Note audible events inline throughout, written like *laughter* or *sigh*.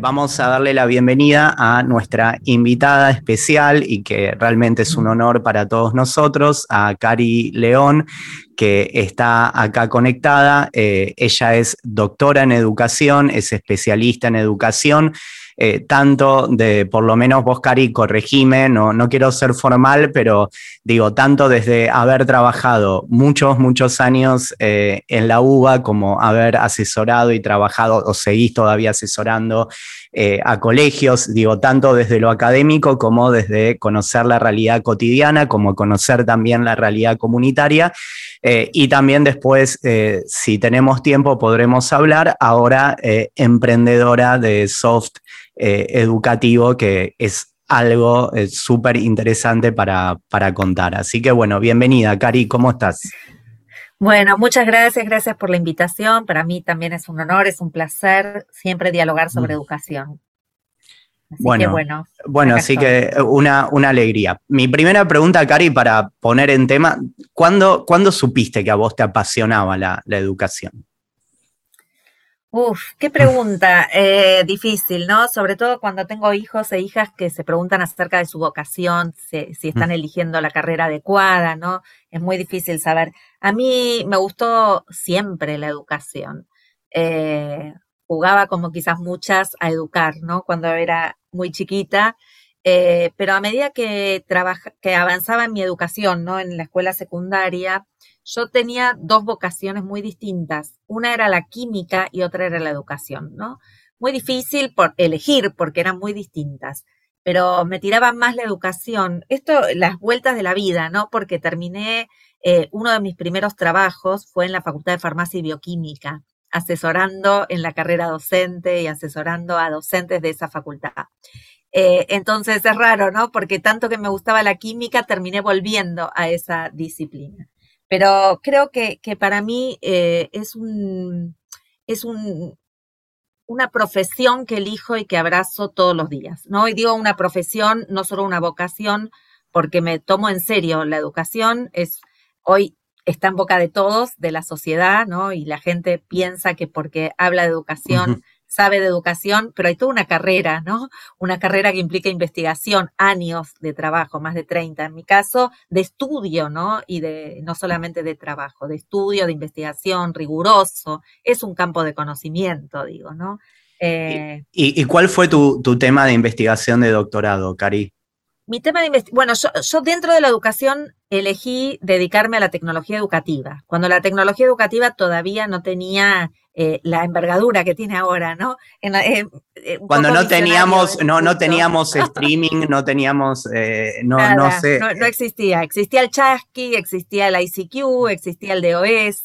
Vamos a darle la bienvenida a nuestra invitada especial y que realmente es un honor para todos nosotros, a Cari León, que está acá conectada. Eh, ella es doctora en educación, es especialista en educación eh, tanto de, por lo menos vos, Cari, corregime, no, no quiero ser formal, pero digo, tanto desde haber trabajado muchos, muchos años eh, en la UBA, como haber asesorado y trabajado, o seguís todavía asesorando eh, a colegios, digo, tanto desde lo académico como desde conocer la realidad cotidiana, como conocer también la realidad comunitaria. y también después, si tenemos tiempo, podremos hablar ahora emprendedora de soft eh, educativo que es algo eh, súper interesante para, para contar. Así que bueno, bienvenida, Cari, ¿cómo estás? Bueno, muchas gracias, gracias por la invitación. Para mí también es un honor, es un placer siempre dialogar sobre mm. educación. Así bueno, que bueno, bueno así que una, una, alegría. Mi primera pregunta, Cari, para poner en tema, ¿cuándo, ¿cuándo supiste que a vos te apasionaba la, la educación? Uf, qué pregunta eh, difícil, ¿no? Sobre todo cuando tengo hijos e hijas que se preguntan acerca de su vocación, si, están eligiendo la carrera adecuada, ¿no? Es muy difícil saber. A mí me gustó siempre la educación. Eh, jugaba como quizás muchas a educar, ¿no? Cuando era muy chiquita. Eh, pero a medida que, que avanzaba en mi educación, ¿no? En la escuela secundaria, yo tenía dos vocaciones muy distintas. Una era la química y otra era la educación, ¿no? Muy difícil por elegir porque eran muy distintas, pero me tiraba más la educación. Esto, las vueltas de la vida, ¿no? Porque terminé, eh, uno de mis primeros trabajos fue en la Facultad de Farmacia y Bioquímica, asesorando en la carrera docente y asesorando a docentes de esa facultad. Eh, entonces es raro, ¿no? Porque tanto que me gustaba la química, terminé volviendo a esa disciplina. Pero creo que, para mí eh, es, un, es un, una profesión que elijo y que abrazo todos los días, ¿no? Y digo una profesión, no solo una vocación, porque me tomo en serio la educación, es hoy está en boca de todos, de la sociedad, ¿no? Y la gente piensa que porque habla de educación sabe de educación, pero hay toda una carrera, ¿no? Una carrera que implica investigación, años de trabajo, más de 30 en mi caso, de estudio, ¿no? Y de no solamente de trabajo, de estudio, de investigación, riguroso, es un campo de conocimiento, digo, ¿no? ¿Y, eh, y, cuál fue tu, tu, tema de investigación de doctorado, Cari? Mi tema de investigación, bueno, yo, yo, dentro de la educación elegí dedicarme a la tecnología educativa, cuando la tecnología educativa todavía no tenía eh, la envergadura que tiene ahora, ¿no? Eh, eh, Cuando no teníamos, no, no teníamos *laughs* streaming, no teníamos, no, no sé. No, existía. Existía el Chasqui, existía el ICQ, existía el DOS.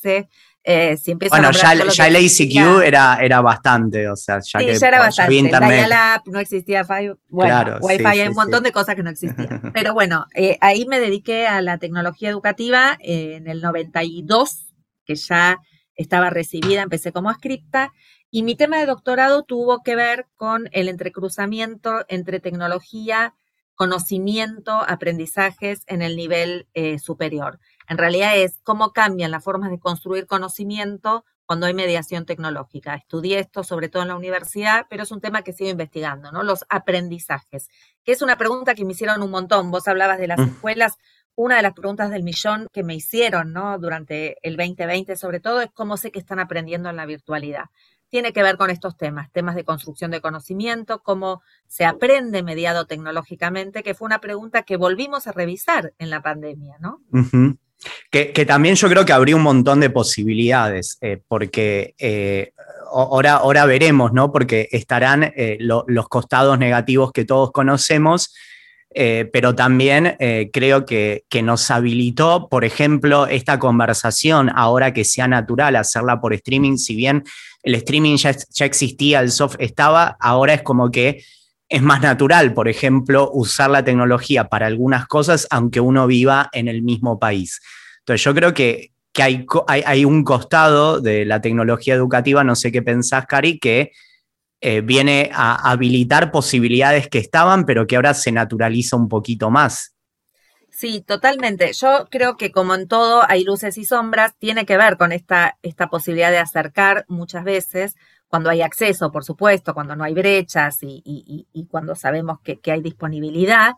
si bueno, ya, ya el ICQ era, era bastante, o sea, ya que ya era bastante. Internet. no existía bueno, Wi-Fi, hay un montón de cosas que no existían. *laughs* Pero bueno, ahí me dediqué a la tecnología educativa en el 92, que ya estaba recibida, empecé como escrita y mi tema de doctorado tuvo que ver con el entrecruzamiento entre tecnología, conocimiento, aprendizajes en el nivel eh, superior. En realidad es cómo cambian las formas de construir conocimiento cuando hay mediación tecnológica. Estudié esto sobre todo en la universidad, pero es un tema que sigo investigando, ¿no? Los aprendizajes, que es una pregunta que me hicieron un montón. Vos hablabas de las mm. escuelas, una de las preguntas del millón que me hicieron, ¿no? Durante el 2020 sobre todo, es cómo sé que están aprendiendo en la virtualidad. Tiene que ver con estos temas, temas de construcción de conocimiento, cómo se aprende mediado tecnológicamente, que fue una pregunta que volvimos a revisar en la pandemia, ¿no? que, también yo creo que habría un montón de posibilidades, eh, porque eh, ahora, ahora veremos, ¿no? Porque estarán eh, los costados negativos que todos conocemos, eh, pero también eh, creo que, nos habilitó, por ejemplo, esta conversación, ahora que sea natural hacerla por streaming, si bien el streaming ya, existía, el soft estaba, ahora es como que es más natural, por ejemplo, usar la tecnología para algunas cosas, aunque uno viva en el mismo país. Entonces, yo creo que, hay, hay, un costado de la tecnología educativa, no sé qué pensás, Cari, que eh, viene a habilitar posibilidades que estaban, pero que ahora se naturaliza un poquito más. Sí, totalmente. Yo creo que como en todo hay luces y sombras, tiene que ver con esta, esta posibilidad de acercar muchas veces cuando hay acceso, por supuesto, cuando no hay brechas y, cuando sabemos que, hay disponibilidad.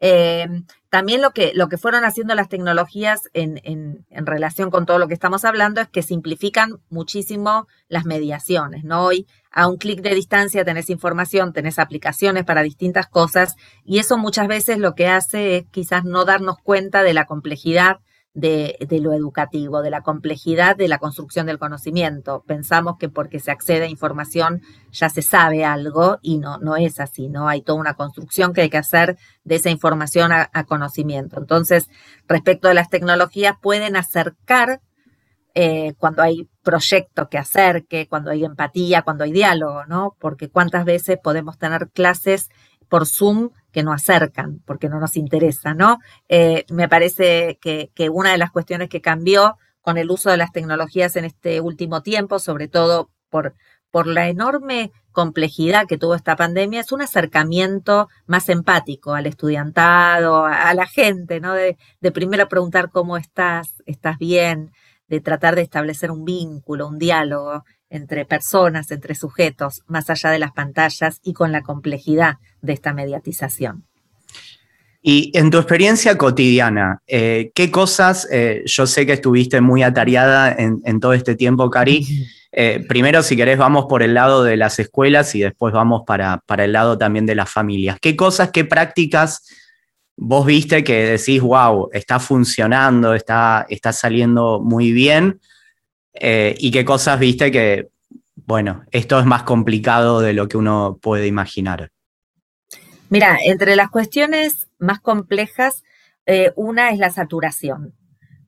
Eh, también lo que, lo que fueron haciendo las tecnologías en, en, relación con todo lo que estamos hablando es que simplifican muchísimo las mediaciones, ¿no? Hoy a un clic de distancia tenés información, tenés aplicaciones para distintas cosas y eso muchas veces lo que hace es quizás no darnos cuenta de la complejidad de, lo educativo, de la complejidad de la construcción del conocimiento. Pensamos que porque se accede a información ya se sabe algo y no, no es así, ¿no? Hay toda una construcción que hay que hacer de esa información a, conocimiento. Entonces, respecto a las tecnologías, pueden acercar eh, cuando hay proyecto que acerque, cuando hay empatía, cuando hay diálogo, ¿no? Porque cuántas veces podemos tener clases por Zoom que no acercan, porque no nos interesa, ¿no? Eh, me parece que, una de las cuestiones que cambió con el uso de las tecnologías en este último tiempo, sobre todo por, la enorme complejidad que tuvo esta pandemia, es un acercamiento más empático al estudiantado, a, la gente, ¿no? De primero preguntar cómo estás, estás bien, de tratar de establecer un vínculo, un diálogo entre personas, entre sujetos, más allá de las pantallas y con la complejidad de esta mediatización. Y en tu experiencia cotidiana, eh, ¿qué cosas, eh, yo sé que estuviste muy atareada en, todo este tiempo, Cari, eh, primero si querés vamos por el lado de las escuelas y después vamos para, para el lado también de las familias. ¿Qué cosas, qué prácticas vos viste que decís, wow, está funcionando, está, está saliendo muy bien? Eh, y qué cosas viste que, bueno, esto es más complicado de lo que uno puede imaginar. Mira, entre las cuestiones más complejas, eh, una es la saturación.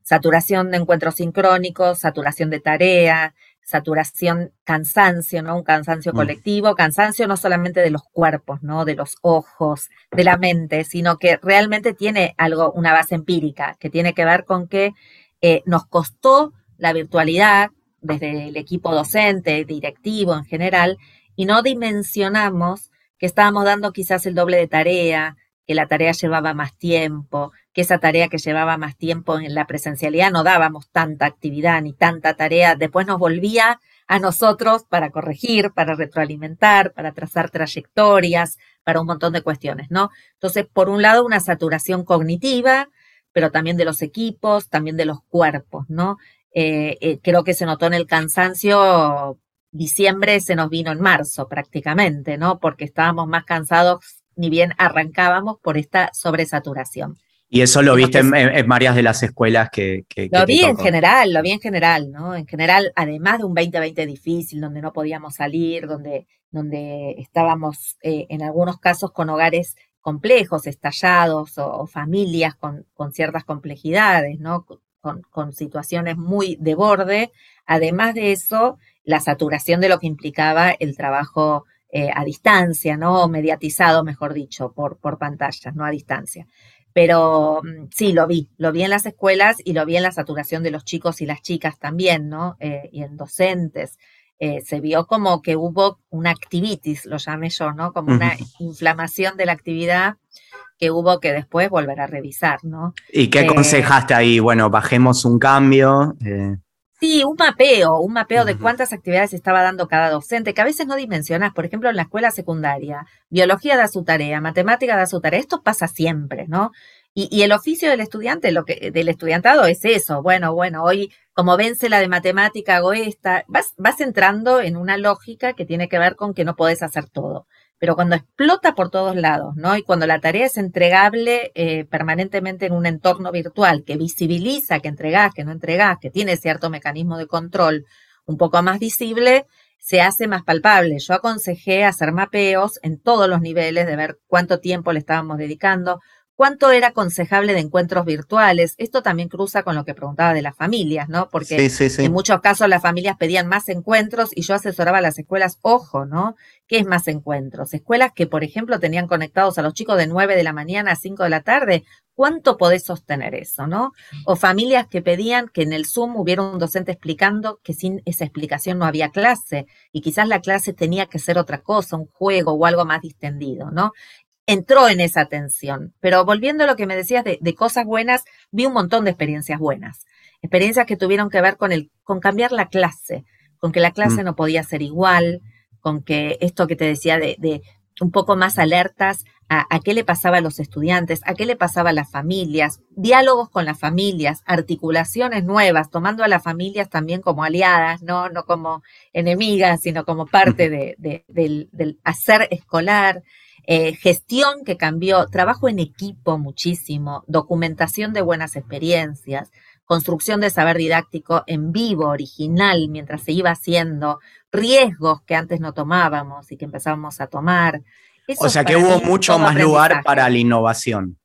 Saturación de encuentros sincrónicos, saturación de tarea, saturación, cansancio, ¿no? Un cansancio mm. colectivo, cansancio no solamente de los cuerpos, ¿no? De los ojos, de la mente, sino que realmente tiene algo, una base empírica, que tiene que ver con que eh, nos costó la virtualidad desde el equipo docente, directivo en general, y no dimensionamos que estábamos dando quizás el doble de tarea, que la tarea llevaba más tiempo, que esa tarea que llevaba más tiempo en la presencialidad no dábamos tanta actividad ni tanta tarea, después nos volvía a nosotros para corregir, para retroalimentar, para trazar trayectorias, para un montón de cuestiones, ¿no? Entonces, por un lado, una saturación cognitiva, pero también de los equipos, también de los cuerpos, ¿no? Eh, eh, creo que se notó en el cansancio, diciembre se nos vino en marzo prácticamente, ¿no? Porque estábamos más cansados, ni bien arrancábamos por esta sobresaturación. Y eso lo viste en, varias de las escuelas que... lo vi en general, lo vi en general, ¿no? En general, además de un 2020 difícil, donde no podíamos salir, donde, donde estábamos eh, en algunos casos con hogares complejos, estallados o, familias con, con, ciertas complejidades, ¿no? con, situaciones muy de borde. Además de eso, la saturación de lo que implicaba el trabajo eh, a distancia, ¿no? Mediatizado, mejor dicho, por, por pantallas, no a distancia. Pero mm, sí, lo vi, lo vi en las escuelas y lo vi en la saturación de los chicos y las chicas también, ¿no? Eh, y en docentes. Eh, se vio como que hubo una activitis, lo llamé yo, ¿no? Como una inflamación de la actividad que hubo que después volver a revisar, ¿no? ¿Y qué eh, aconsejaste ahí? Bueno, bajemos un cambio. Eh. Sí, un mapeo, un mapeo de cuántas actividades estaba dando cada docente, que a veces no dimensionas, por ejemplo, en la escuela secundaria, biología da su tarea, matemática da su tarea, esto pasa siempre, ¿no? Y, el oficio del estudiante, lo que, del estudiantado es eso, bueno, bueno, hoy como vence la de matemática hago esta, vas, vas entrando en una lógica que tiene que ver con que no podés hacer todo pero cuando explota por todos lados, ¿no? Y cuando la tarea es entregable eh, permanentemente en un entorno virtual que visibiliza que entregás, que no entregás, que tiene cierto mecanismo de control un poco más visible, se hace más palpable. Yo aconsejé hacer mapeos en todos los niveles de ver cuánto tiempo le estábamos dedicando, cuánto era aconsejable de encuentros virtuales. Esto también cruza con lo que preguntaba de las familias, ¿no? Porque en muchos casos las familias pedían más encuentros y yo asesoraba a las escuelas, ojo, ¿no? ¿Qué es más encuentros? Escuelas que, por ejemplo, tenían conectados a los chicos de 9 de la mañana a 5 de la tarde. ¿Cuánto podés sostener eso, no? O familias que pedían que en el Zoom hubiera un docente explicando que sin esa explicación no había clase y quizás la clase tenía que ser otra cosa, un juego o algo más distendido, ¿no? Entró en esa tensión. Pero volviendo a lo que me decías de, cosas buenas, vi un montón de experiencias buenas. Experiencias que tuvieron que ver con, el, con cambiar la clase, con que la clase mm. no podía ser igual, con que esto que te decía de, un poco más alertas a, a, qué le pasaba a los estudiantes, a qué le pasaba a las familias, diálogos con las familias, articulaciones nuevas, tomando a las familias también como aliadas, no, no como enemigas, sino como parte de, del, del hacer escolar. Eh, gestión que cambió, trabajo en equipo muchísimo, documentación de buenas experiencias, construcción de saber didáctico en vivo, original, mientras se iba haciendo, riesgos que antes no tomábamos y que empezábamos a tomar. o sea que hubo mucho más lugar para la innovación.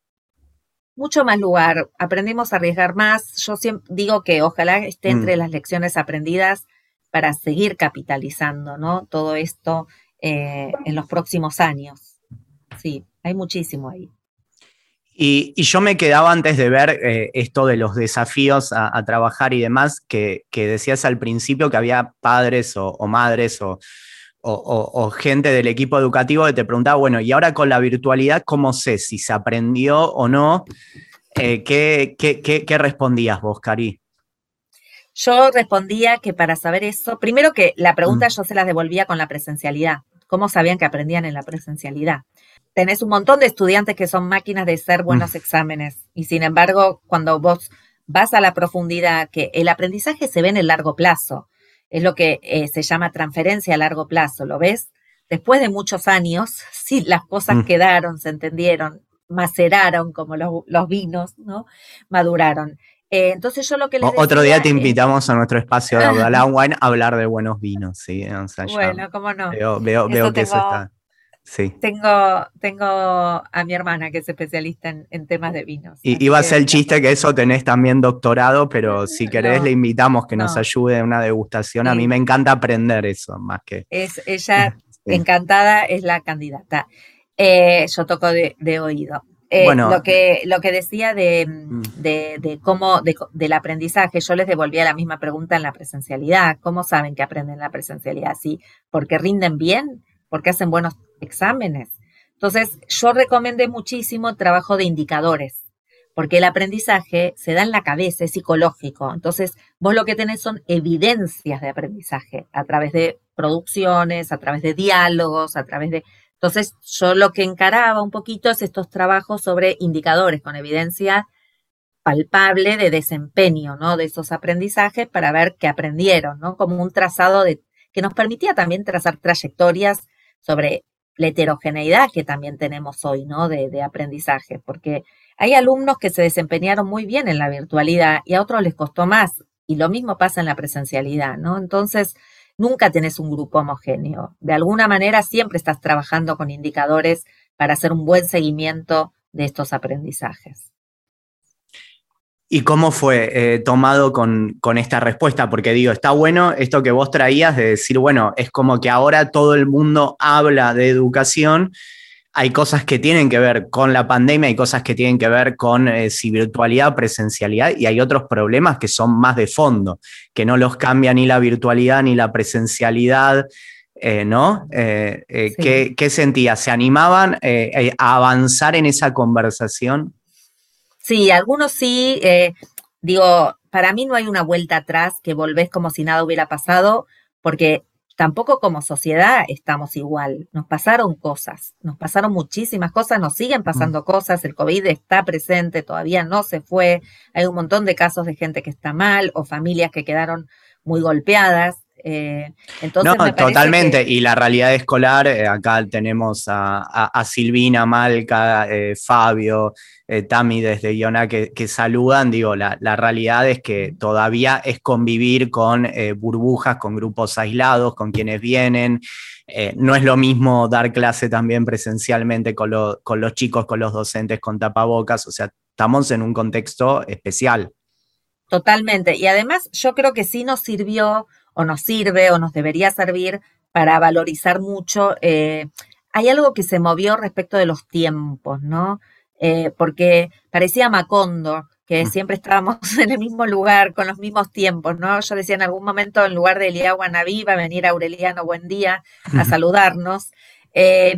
Mucho más lugar, aprendimos a arriesgar más. Yo siempre digo que ojalá esté entre mm. las lecciones aprendidas para seguir capitalizando ¿no? todo esto eh, en los próximos años sí, hay muchísimo ahí. Y, yo me quedaba antes de ver eh, esto de los desafíos a, trabajar y demás, que, decías al principio que había padres o, madres o, gente del equipo educativo que te preguntaba, bueno, y ahora con la virtualidad, ¿cómo sé si se aprendió o no? Eh, ¿qué, qué, respondías vos, Cari? Yo respondía que para saber eso, primero que la pregunta mm. yo se la devolvía con la presencialidad. ¿Cómo sabían que aprendían en la presencialidad? Tenés un montón de estudiantes que son máquinas de hacer buenos mm. exámenes y sin embargo, cuando vos vas a la profundidad, que el aprendizaje se ve en el largo plazo, es lo que eh, se llama transferencia a largo plazo, ¿lo ves? Después de muchos años, *laughs* sí, las cosas mm. quedaron, se entendieron, maceraron como los, vinos, ¿no? Maduraron. Eh, entonces yo lo que les Otro día te invitamos a nuestro espacio de *laughs* Wine a hablar de buenos vinos, sí. bueno, cómo no. Veo, veo, que eso está tengo, tengo a mi hermana que es especialista en, temas de vinos. Y iba a ser el chiste que eso tenés también doctorado, pero si querés le invitamos que nos ayude en una degustación. A mí me encanta aprender eso, más que... Es *laughs* ella encantada, es la candidata. Eh, yo toco de, oído. Eh, bueno, lo que, lo que decía de, mm. de, cómo, del aprendizaje, yo les devolvía la misma pregunta en la presencialidad. ¿Cómo saben que aprenden la presencialidad? ¿Sí? ¿Porque rinden bien? ¿Porque hacen buenos exámenes. Entonces, yo recomendé muchísimo el trabajo de indicadores, porque el aprendizaje se da en la cabeza, es psicológico. Entonces, vos lo que tenés son evidencias de aprendizaje a través de producciones, a través de diálogos, a través de... Entonces, yo lo que encaraba un poquito es estos trabajos sobre indicadores con evidencia palpable de desempeño, ¿no? De esos aprendizajes para ver qué aprendieron, ¿no? Como un trazado de, que nos permitía también trazar trayectorias sobre la heterogeneidad que también tenemos hoy, ¿no? De, aprendizaje, porque hay alumnos que se desempeñaron muy bien en la virtualidad y a otros les costó más, y lo mismo pasa en la presencialidad, ¿no? Entonces, nunca tenés un grupo homogéneo. De alguna manera siempre estás trabajando con indicadores para hacer un buen seguimiento de estos aprendizajes. ¿Y cómo fue eh, tomado con, esta respuesta? Porque digo, está bueno esto que vos traías de decir, bueno, es como que ahora todo el mundo habla de educación, hay cosas que tienen que ver con la pandemia, hay cosas que tienen que ver con eh, si virtualidad, presencialidad, y hay otros problemas que son más de fondo, que no los cambia ni la virtualidad ni la presencialidad. Eh, ¿No? ¿qué, ¿qué, sentías? ¿Se animaban a avanzar en esa conversación? Sí, algunos sí. Eh, digo, para mí no hay una vuelta atrás que volvés como si nada hubiera pasado, porque tampoco como sociedad estamos igual. Nos pasaron cosas, nos pasaron muchísimas cosas, nos siguen pasando mm. cosas, el COVID está presente, todavía no se fue, hay un montón de casos de gente que está mal o familias que quedaron muy golpeadas. Eh, entonces no, totalmente. Y la realidad escolar, eh, acá tenemos a, Silvina, Malca, eh, Fabio, Tami desde Iona que, saludan. Digo, la, realidad es que todavía es convivir con burbujas, con grupos aislados, con quienes vienen. no es lo mismo dar clase también presencialmente con, con los chicos, con los docentes, con tapabocas. O sea, estamos en un contexto especial. Totalmente. Y además yo creo que sí nos sirvió o nos sirve o nos debería servir para valorizar mucho. Eh, hay algo que se movió respecto de los tiempos, ¿no? Eh, porque parecía Macondo, que mm. siempre estábamos *laughs* en el mismo lugar, con los mismos tiempos, ¿no? Yo decía en algún momento, en lugar de Elia Guanabí, va a venir Aureliano Buen Día a saludarnos. Eh,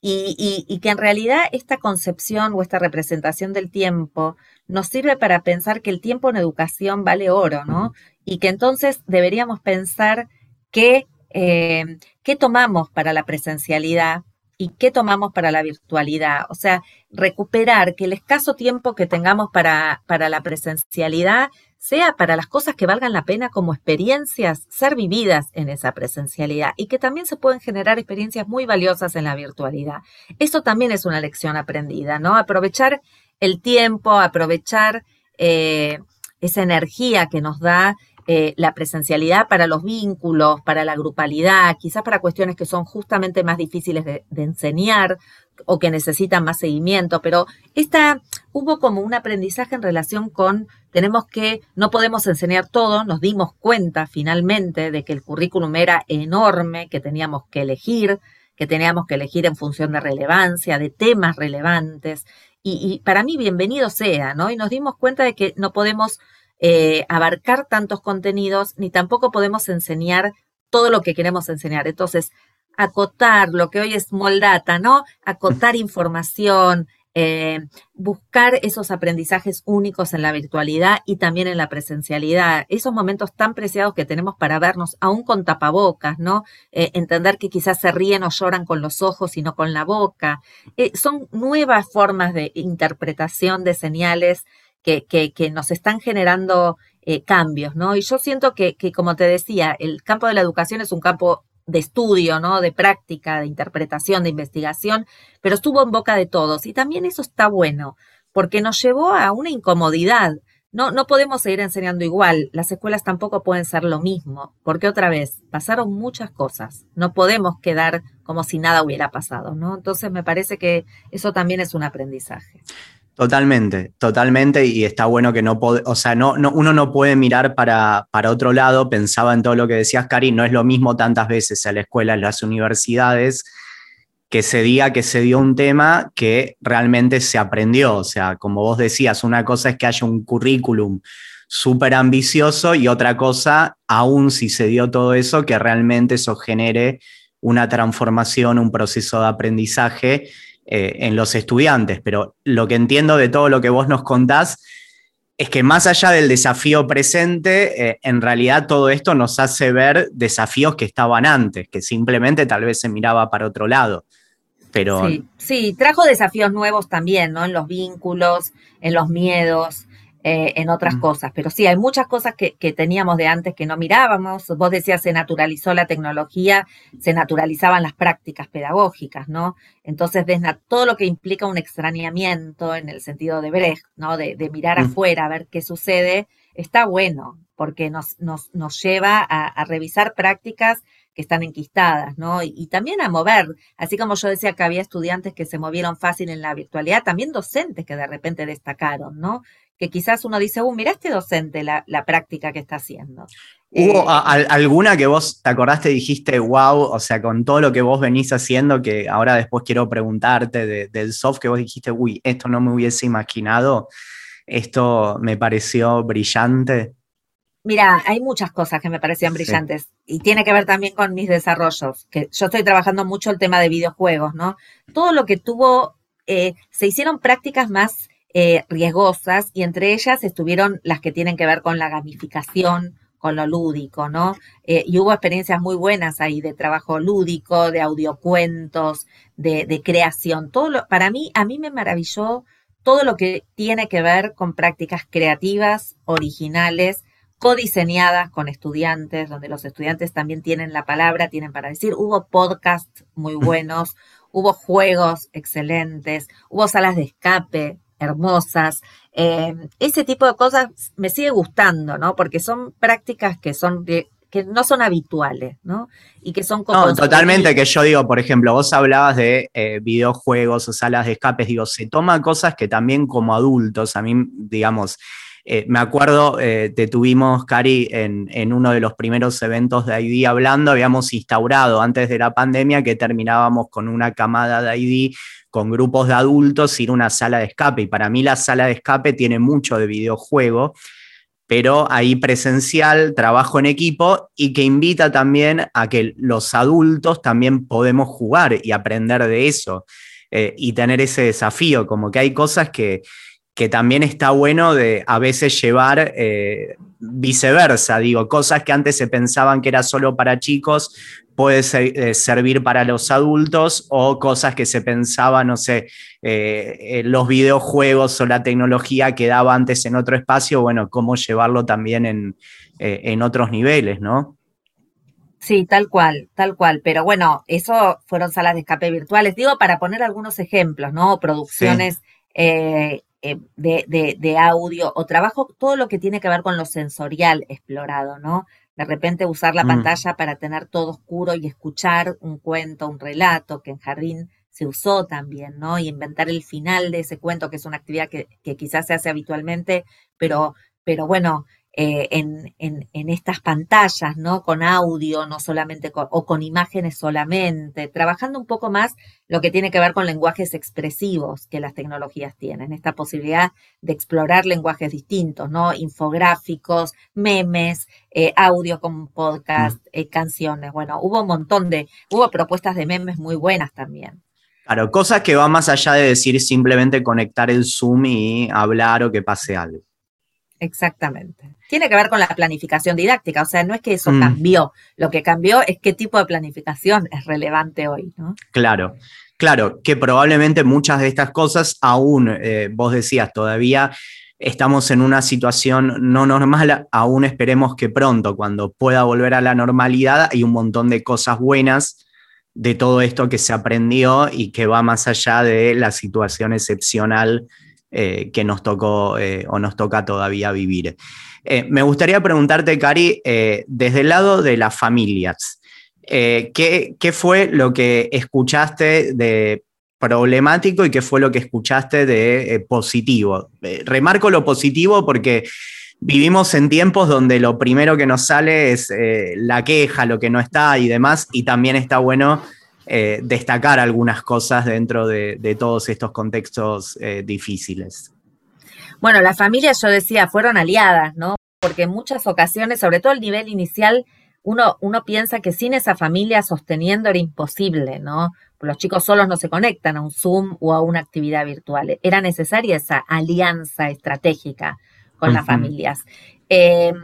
y, que en realidad esta concepción o esta representación del tiempo nos sirve para pensar que el tiempo en educación vale oro, ¿no? Y que entonces deberíamos pensar qué, eh, qué tomamos para la presencialidad y qué tomamos para la virtualidad. O sea, recuperar que el escaso tiempo que tengamos para, para la presencialidad sea para las cosas que valgan la pena como experiencias, ser vividas en esa presencialidad y que también se pueden generar experiencias muy valiosas en la virtualidad. Eso también es una lección aprendida, ¿no? Aprovechar el tiempo, aprovechar eh, esa energía que nos da eh, la presencialidad para los vínculos, para la grupalidad, quizás para cuestiones que son justamente más difíciles de, enseñar o que necesitan más seguimiento, pero esta hubo como un aprendizaje en relación con tenemos que, no podemos enseñar todo, nos dimos cuenta finalmente de que el currículum era enorme, que teníamos que elegir, que teníamos que elegir en función de relevancia, de temas relevantes, y, para mí bienvenido sea, ¿no? Y nos dimos cuenta de que no podemos eh, abarcar tantos contenidos, ni tampoco podemos enseñar todo lo que queremos enseñar. Entonces, acotar lo que hoy es Moldata, ¿no? Acotar información, eh, buscar esos aprendizajes únicos en la virtualidad y también en la presencialidad, esos momentos tan preciados que tenemos para vernos, aún con tapabocas, ¿no? Eh, entender que quizás se ríen o lloran con los ojos y no con la boca. Eh, son nuevas formas de interpretación de señales que, que, nos están generando cambios, ¿no? Y yo siento que, que, como te decía, el campo de la educación es un campo de estudio, ¿no? De práctica, de interpretación, de investigación, pero estuvo en boca de todos. Y también eso está bueno, porque nos llevó a una incomodidad. No, no podemos seguir enseñando igual. Las escuelas tampoco pueden ser lo mismo, porque otra vez pasaron muchas cosas. No podemos quedar como si nada hubiera pasado, ¿no? Entonces me parece que eso también es un aprendizaje. Totalmente, totalmente, y está bueno que no, o sea, no, uno no puede mirar para, para, otro lado, pensaba en todo lo que decías, Cari, no es lo mismo tantas veces a la escuela, en las universidades, que se diga que se dio un tema que realmente se aprendió, o sea, como vos decías, una cosa es que haya un currículum súper ambicioso y otra cosa, aún si se dio todo eso, que realmente eso genere una transformación, un proceso de aprendizaje eh, en los estudiantes, pero lo que entiendo de todo lo que vos nos contás es que más allá del desafío presente, eh, en realidad todo esto nos hace ver desafíos que estaban antes, que simplemente tal vez se miraba para otro lado. Pero... Sí, sí, trajo desafíos nuevos también, ¿no? En los vínculos, en los miedos, eh, en otras cosas. Pero sí, hay muchas cosas que, teníamos de antes que no mirábamos. Vos decías, se naturalizó la tecnología, se naturalizaban las prácticas pedagógicas, ¿no? Entonces, todo lo que implica un extrañamiento en el sentido de Brecht, ¿no? De, mirar afuera, a ver qué sucede, está bueno, porque nos, nos, nos lleva a, revisar prácticas que están enquistadas, ¿no? Y, y, también a mover, así como yo decía que había estudiantes que se movieron fácil en la virtualidad, también docentes que de repente destacaron, ¿no? Que quizás uno dice, uh, mira este docente la, práctica que está haciendo. ¿Hubo eh, alguna que vos te acordaste y dijiste, wow, o sea, con todo lo que vos venís haciendo, que ahora después quiero preguntarte del soft que vos dijiste, uy, esto no me hubiese imaginado, esto me pareció brillante? Mira, hay muchas cosas que me parecían brillantes y tiene que ver también con mis desarrollos, que yo estoy trabajando mucho el tema de videojuegos, ¿no? Todo lo que tuvo, eh, se hicieron prácticas más eh, riesgosas y entre ellas estuvieron las que tienen que ver con la gamificación, con lo lúdico, ¿no? Eh, y hubo experiencias muy buenas ahí de trabajo lúdico, de audiocuentos, de, de creación. Todo lo, para mí, a mí me maravilló todo lo que tiene que ver con prácticas creativas, originales, codiseñadas con estudiantes, donde los estudiantes también tienen la palabra, tienen para decir. Hubo podcasts muy *laughs* buenos, hubo juegos excelentes, hubo salas de escape hermosas. Eh, ese tipo de cosas me sigue gustando, ¿no? Porque son prácticas que son que no son habituales, ¿no? Y que son como... No, totalmente, que yo digo, por ejemplo, vos hablabas de eh, videojuegos o salas de escapes, digo, se toma cosas que también como adultos, a mí, digamos, eh, me acuerdo, eh, te tuvimos, Cari, en, uno de los primeros eventos de ID hablando, habíamos instaurado antes de la pandemia que terminábamos con una camada de ID con grupos de adultos ir a una sala de escape. Y para mí la sala de escape tiene mucho de videojuego, pero ahí presencial, trabajo en equipo y que invita también a que los adultos también podemos jugar y aprender de eso eh, y tener ese desafío, como que hay cosas que que también está bueno de a veces llevar eh, viceversa, digo, cosas que antes se pensaban que era solo para chicos, puede eh, servir para los adultos o cosas que se pensaban, no sé, eh, los videojuegos o la tecnología que daba antes en otro espacio, bueno, cómo llevarlo también en, en otros niveles, ¿no? Sí, tal cual, tal cual. Pero bueno, eso fueron salas de escape virtuales. Digo, para poner algunos ejemplos, ¿no? Producciones eh, de, de, audio o trabajo, todo lo que tiene que ver con lo sensorial explorado, ¿no? De repente usar la mm. pantalla para tener todo oscuro y escuchar un cuento, un relato, que en Jardín se usó también, ¿no? Y inventar el final de ese cuento, que es una actividad que, que quizás se hace habitualmente, pero, pero bueno, eh, en, en, estas pantallas, ¿no? Con audio, no solamente, o con imágenes solamente, trabajando un poco más lo que tiene que ver con lenguajes expresivos que las tecnologías tienen, esta posibilidad de explorar lenguajes distintos, ¿no? Infográficos, memes, eh, audio con podcast, mm. eh, canciones. Bueno, hubo un montón de, hubo propuestas de memes muy buenas también. Claro, cosas que van más allá de decir simplemente conectar el Zoom y hablar o que pase algo. Exactamente. Tiene que ver con la planificación didáctica, o sea, no es que eso mm. cambió, lo que cambió es qué tipo de planificación es relevante hoy, ¿no? Claro, claro, que probablemente muchas de estas cosas aún, eh, vos decías, todavía estamos en una situación no normal, aún esperemos que pronto, cuando pueda volver a la normalidad, hay un montón de cosas buenas de todo esto que se aprendió y que va más allá de la situación excepcional eh, que nos tocó eh, o nos toca todavía vivir. Eh, me gustaría preguntarte, Cari, desde el lado de las familias, ¿qué, fue lo que escuchaste de problemático y qué fue lo que escuchaste de positivo? remarco lo positivo porque vivimos en tiempos donde lo primero que nos sale es la queja, lo que no está y demás, y también está bueno eh, destacar algunas cosas dentro de, todos estos contextos eh, difíciles. Bueno, las familias, yo decía, fueron aliadas, ¿no? Porque en muchas ocasiones, sobre todo el nivel inicial, uno, uno piensa que sin esa familia sosteniendo era imposible, ¿no? Los chicos solos no se conectan a un Zoom o a una actividad virtual. Era necesaria esa alianza estratégica con las familias. Eh,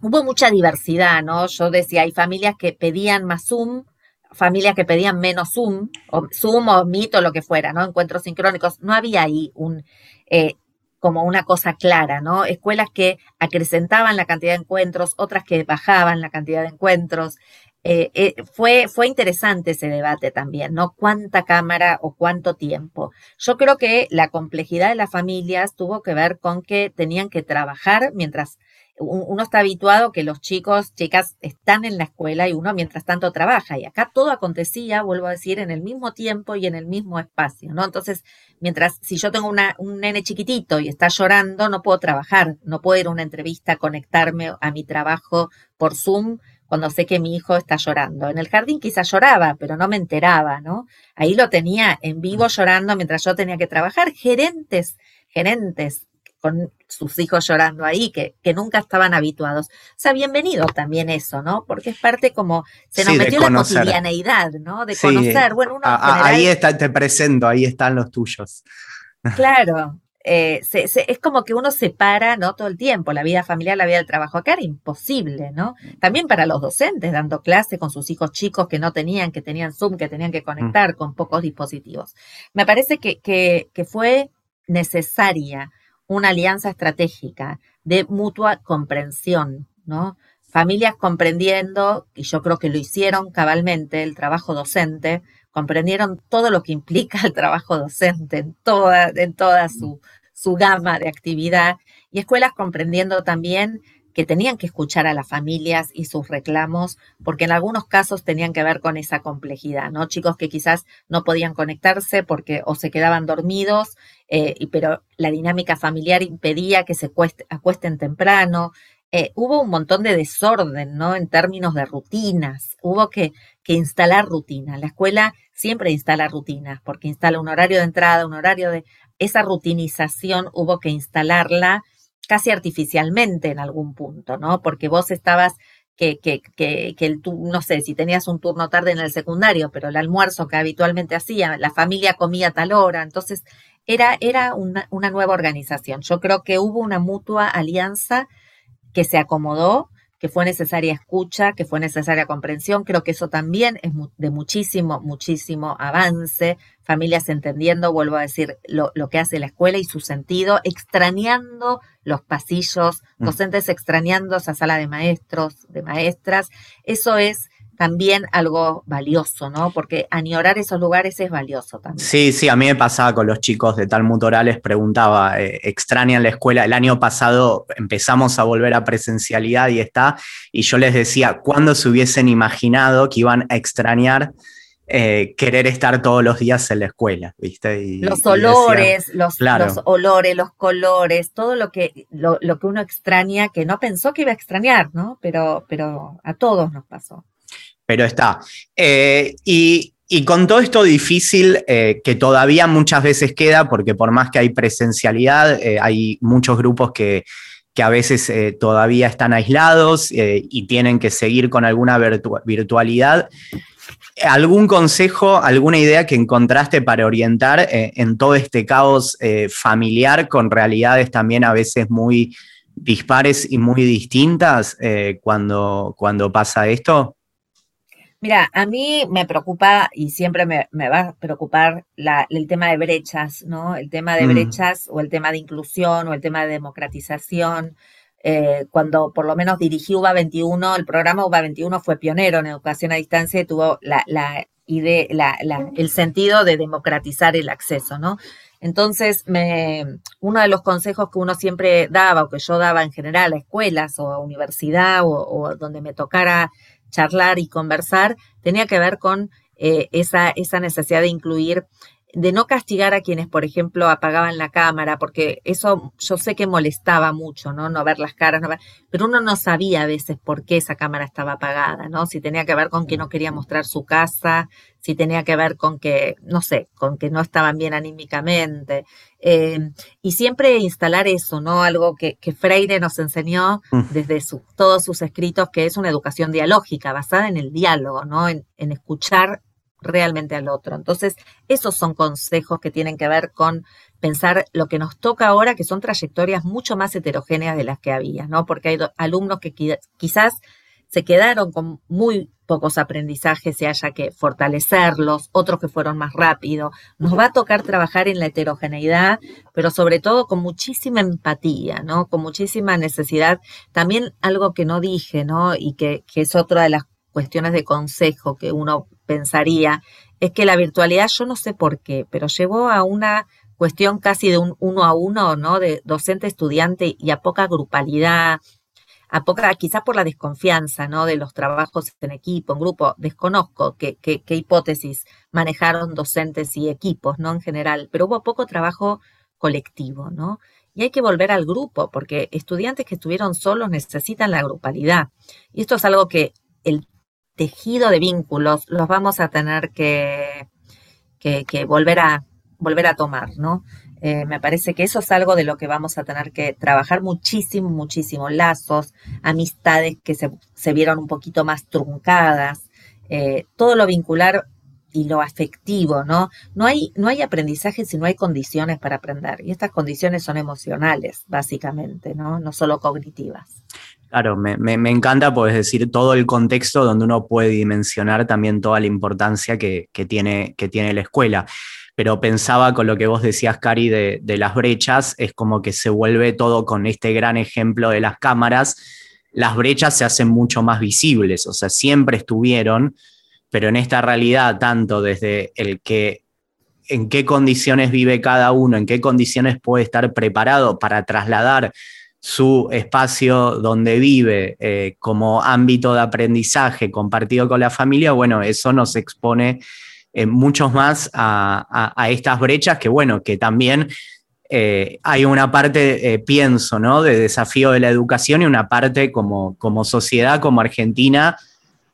hubo mucha diversidad, ¿no? Yo decía, hay familias que pedían más Zoom, familias que pedían menos Zoom, o Zoom o Meet o lo que fuera, ¿no? Encuentros sincrónicos. No había ahí un, eh, como una cosa clara, ¿no? Escuelas que acrecentaban la cantidad de encuentros, otras que bajaban la cantidad de encuentros. Eh, eh, fue, fue interesante ese debate también, ¿no? ¿Cuánta cámara o cuánto tiempo? Yo creo que la complejidad de las familias tuvo que ver con que tenían que trabajar mientras uno está habituado que los chicos, chicas están en la escuela y uno mientras tanto trabaja. Y acá todo acontecía, vuelvo a decir, en el mismo tiempo y en el mismo espacio, ¿no? Entonces, mientras, si yo tengo una, un nene chiquitito y está llorando, no puedo trabajar, no puedo ir a una entrevista, conectarme a mi trabajo por Zoom cuando sé que mi hijo está llorando. En el jardín quizás lloraba, pero no me enteraba, ¿no? Ahí lo tenía en vivo llorando mientras yo tenía que trabajar. Gerentes, gerentes con sus hijos llorando ahí, que, que, nunca estaban habituados. O sea, bienvenido también eso, ¿no? Porque es parte como, se nos metió la cotidianeidad, ¿no? De conocer, bueno, uno... Ahí está, te presento, ahí están los tuyos. Claro, eh, es como que uno separa, ¿no? Todo el tiempo, la vida familiar, la vida del trabajo. Acá era imposible, ¿no? También para los docentes, dando clase con sus hijos chicos que no tenían, que tenían Zoom, que tenían que conectar mm. con pocos dispositivos. Me parece que, que, que fue necesaria una alianza estratégica de mutua comprensión, ¿no? Familias comprendiendo, y yo creo que lo hicieron cabalmente, el trabajo docente, comprendieron todo lo que implica el trabajo docente en toda, en toda su, su gama de actividad, y escuelas comprendiendo también que tenían que escuchar a las familias y sus reclamos, porque en algunos casos tenían que ver con esa complejidad, ¿no? Chicos que quizás no podían conectarse porque o se quedaban dormidos, eh, pero la dinámica familiar impedía que se acuesten temprano. Eh, hubo un montón de desorden, ¿no? En términos de rutinas. Hubo que, que instalar rutinas. La escuela siempre instala rutinas, porque instala un horario de entrada, un horario de... Esa rutinización hubo que instalarla casi artificialmente en algún punto, ¿no? Porque vos estabas que, que, que, que el, no sé, si tenías un turno tarde en el secundario, pero el almuerzo que habitualmente hacía, la familia comía a tal hora, entonces era, era una, una nueva organización. Yo creo que hubo una mutua alianza que se acomodó, que fue necesaria escucha, que fue necesaria comprensión. Creo que eso también es de muchísimo, muchísimo avance. Familias entendiendo, vuelvo a decir, lo, lo, que hace la escuela y su sentido, extrañando los pasillos, mm. docentes extrañando esa sala de maestros, de maestras. Eso es también algo valioso, ¿no? Porque añorar esos lugares es valioso también. Sí, sí, a mí me pasaba con los chicos de Talmud Orales, preguntaba, eh, ¿extrañan la escuela? El año pasado empezamos a volver a presencialidad y está, y yo les decía, ¿cuándo se hubiesen imaginado que iban a extrañar eh, querer estar todos los días en la escuela, ¿viste? los olores, los, los, olores, los colores, todo lo que, lo, lo, que uno extraña, que no pensó que iba a extrañar, ¿no? Pero, pero a todos nos pasó pero está. Eh, y, con todo esto difícil eh, que todavía muchas veces queda, porque por más que hay presencialidad, eh, hay muchos grupos que, a veces todavía están aislados y tienen que seguir con alguna virtualidad. ¿Algún consejo, alguna idea que encontraste para orientar en todo este caos familiar con realidades también a veces muy dispares y muy distintas cuando, cuando pasa esto? Mira, a mí me preocupa y siempre me, va a preocupar el tema de brechas, ¿no? El tema de mm. brechas o el tema de inclusión o el tema de democratización. Eh, cuando por lo menos dirigí UBA 21, el programa UBA 21 fue pionero en educación a distancia y tuvo la, la, la, el sentido de democratizar el acceso, ¿no? Entonces, me, uno de los consejos que uno siempre daba o que yo daba en general a escuelas o a universidad o, o donde me tocara charlar y conversar tenía que ver con eh, esa, esa necesidad de incluir de no castigar a quienes, por ejemplo, apagaban la cámara, porque eso yo sé que molestaba mucho, ¿no? No ver las caras, pero uno no sabía a veces por qué esa cámara estaba apagada, ¿no? Si tenía que ver con que no quería mostrar su casa, si tenía que ver con que, no sé, con que no estaban bien anímicamente. Eh, y siempre instalar eso, ¿no? Algo que, Freire nos enseñó mm. desde todos sus escritos, que es una educación dialógica, basada en el diálogo, ¿no? En, en escuchar realmente al otro. Entonces, esos son consejos que tienen que ver con pensar lo que nos toca ahora, que son trayectorias mucho más heterogéneas de las que había, ¿no? Porque hay alumnos que quizás se quedaron con muy pocos aprendizajes y haya que fortalecerlos, otros que fueron más rápido. Nos va a tocar trabajar en la heterogeneidad, pero sobre todo con muchísima empatía, ¿no? Con muchísima necesidad. También algo que no dije, ¿no? Y que, que es otra de las cuestiones de consejo que uno pensaría, es que la virtualidad, yo no sé por qué, pero llevó a una cuestión casi de un uno a uno, ¿no? De docente-estudiante y a poca grupalidad, a poca, quizás por la desconfianza, ¿no? De los trabajos en equipo, en grupo. Desconozco qué, qué, qué hipótesis manejaron docentes y equipos, ¿no? En general, pero hubo poco trabajo colectivo, ¿no? Y hay que volver al grupo, porque estudiantes que estuvieron solos necesitan la grupalidad. Y esto es algo que el tejido de vínculos los vamos a tener que, que, volver, a, volver a tomar, ¿no? Eh, me parece que eso es algo de lo que vamos a tener que trabajar muchísimo, muchísimo. Lazos, amistades que se, se vieron un poquito más truncadas, eh, todo lo vincular y lo afectivo, ¿no? No hay, no hay aprendizaje si no hay condiciones para aprender. Y estas condiciones son emocionales, básicamente, ¿no? No solo cognitivas. Claro, me, encanta, puedes decir, todo el contexto donde uno puede dimensionar también toda la importancia que, tiene, que tiene la escuela. pero pensaba con lo que vos decías, Cari, de, de las brechas, es como que se vuelve todo con este gran ejemplo de las cámaras, las brechas se hacen mucho más visibles, o sea, siempre estuvieron, pero en esta realidad, tanto desde el que en qué condiciones vive cada uno, en qué condiciones puede estar preparado para trasladar su espacio donde vive eh, como ámbito de aprendizaje compartido con la familia, bueno, eso nos expone eh, mucho más a, estas brechas que, bueno, que también eh, hay una parte, pienso, ¿no? De desafío de la educación y una parte como, como sociedad, como Argentina,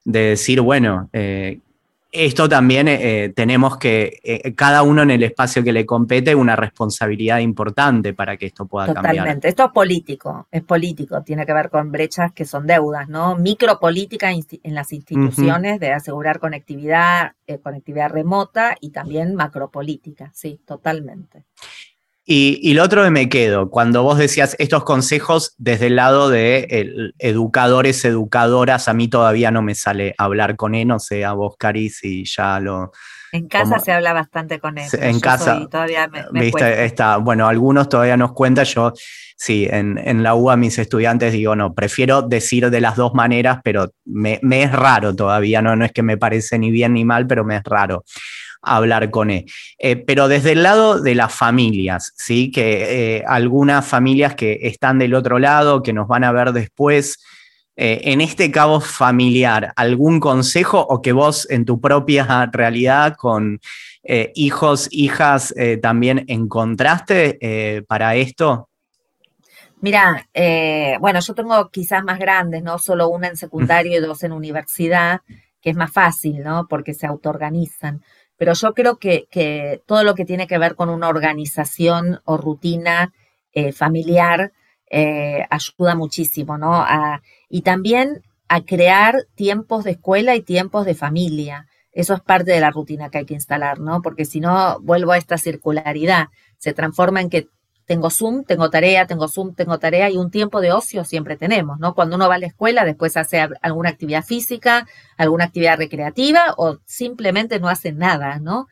de decir, bueno, esto también eh, tenemos que, eh, cada uno en el espacio que le compete, una responsabilidad importante para que esto pueda cambiar. Totalmente. Esto es político, es político, tiene que ver con brechas que son deudas, ¿no? Micropolítica en las instituciones de asegurar conectividad, eh, conectividad remota y también macropolítica, sí, totalmente. Y, lo otro que me quedo, cuando vos decías estos consejos desde el lado de educadores, educadoras, a mí todavía no me sale hablar con él, no sé, a vos, Cari, si ya lo... En casa se habla bastante con él. En casa. todavía me, está, bueno, algunos todavía nos cuentan, yo sí, en, en, la U a mis estudiantes digo, no, prefiero decir de las dos maneras, pero me, me es raro todavía, no, no es que me parece ni bien ni mal, pero me es raro hablar con él. Eh, pero desde el lado de las familias, ¿sí? que eh, algunas familias que están del otro lado, que nos van a ver después, eh, en este cabo familiar, ¿algún consejo o que vos en tu propia realidad con hijos, hijas, también encontraste para esto? Mira, bueno, yo tengo quizás más grandes, ¿no? Solo una en secundario y *laughs* dos en universidad, que es más fácil, ¿no? Porque se autoorganizan. Pero yo creo que, todo lo que tiene que ver con una organización o rutina eh, familiar eh, ayuda muchísimo, ¿no? y también a crear tiempos de escuela y tiempos de familia. Eso es parte de la rutina que hay que instalar, ¿no? Porque si no, vuelvo a esta circularidad. Se transforma en que tengo Zoom, tengo tarea, tengo Zoom, tengo tarea y un tiempo de ocio siempre tenemos, ¿no? Cuando uno va a la escuela, después hace alguna actividad física, alguna actividad recreativa o simplemente no hace nada, ¿no?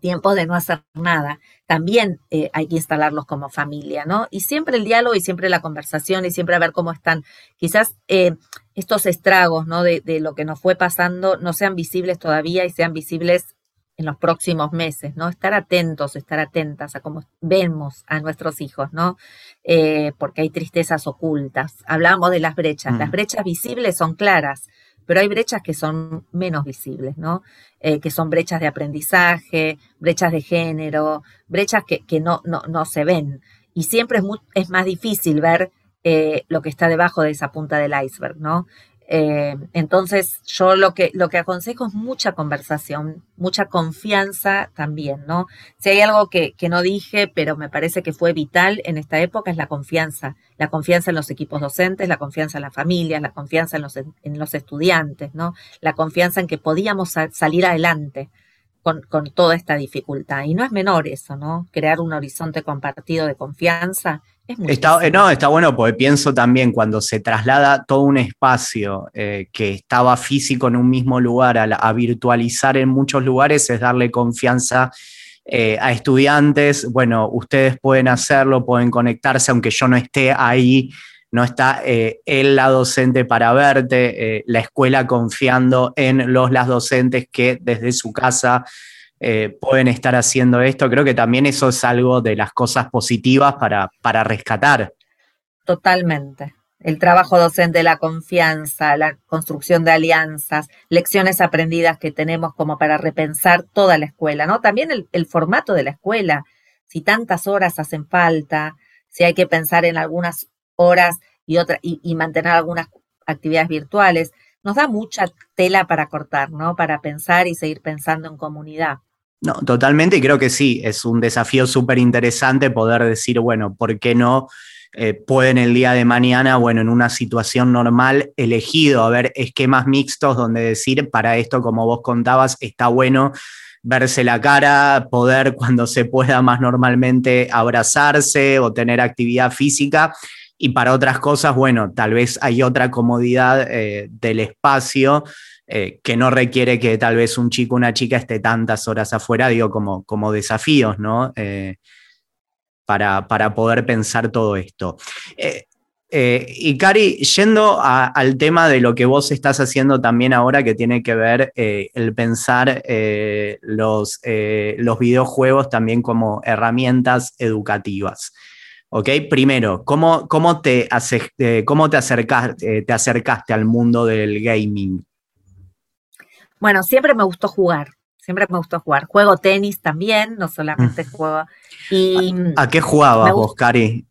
Tiempo de no hacer nada. También eh, hay que instalarlos como familia, ¿no? Y siempre el diálogo y siempre la conversación y siempre a ver cómo están. Quizás eh, estos estragos, ¿no? De, de lo que nos fue pasando no sean visibles todavía y sean visibles en los próximos meses, ¿no? Estar atentos, estar atentas a cómo vemos a nuestros hijos, ¿no? Eh, porque hay tristezas ocultas. Hablamos de las brechas. Las mm. brechas visibles son claras, pero hay brechas que son menos visibles, ¿no? Eh, que son brechas de aprendizaje, brechas de género, brechas que, que no, no, no, se ven. Y siempre es, es más difícil ver eh, lo que está debajo de esa punta del iceberg, ¿no? Eh, entonces, yo lo que, lo que aconsejo es mucha conversación, mucha confianza también, ¿no? Si hay algo que, que, no dije, pero me parece que fue vital en esta época, es la confianza. La confianza en los equipos docentes, la confianza en las familias, la confianza en los, en los estudiantes, ¿no? La confianza en que podíamos salir adelante con, con toda esta dificultad. Y no es menor eso, ¿no? Crear un horizonte compartido de confianza Está, eh, no, está bueno porque pienso también cuando se traslada todo un espacio eh, que estaba físico en un mismo lugar a, virtualizar en muchos lugares es darle confianza eh, a estudiantes. Bueno, ustedes pueden hacerlo, pueden conectarse, aunque yo no esté ahí, no está él, la docente para verte, la escuela confiando en los, las docentes que desde su casa eh, pueden estar haciendo esto. Creo que también eso es algo de las cosas positivas para, para rescatar. Totalmente. El trabajo docente, la confianza, la construcción de alianzas, lecciones aprendidas que tenemos como para repensar toda la escuela, ¿no? También el, formato de la escuela, si tantas horas hacen falta, si hay que pensar en algunas horas y, otra, y mantener algunas actividades virtuales, nos da mucha tela para cortar, ¿no? Para pensar y seguir pensando en comunidad. No, totalmente, y creo que sí, es un desafío súper interesante poder decir, bueno, ¿por qué no eh, pueden el día de mañana, bueno, en una situación normal, elegido, a ver, esquemas mixtos donde decir, para esto, como vos contabas, está bueno verse la cara, poder *laughs* cuando se pueda más normalmente abrazarse o tener actividad física y para otras cosas, bueno, tal vez hay otra comodidad eh, del espacio eh, que no requiere que tal vez un chico o una chica esté tantas horas afuera, digo, como, como desafíos, ¿no? Eh, para, para, poder pensar todo esto. y Cari, yendo al tema de lo que vos estás haciendo también ahora, que tiene que ver el pensar los, los videojuegos también como herramientas educativas. ¿Ok? Primero, ¿cómo, cómo, te, eh, cómo te, acercaste, eh, te acercaste al mundo del gaming? Bueno, siempre me gustó jugar, siempre me gustó jugar. Juego tenis también, no solamente mm. juego. Y ¿A, qué jugabas vos, Cari?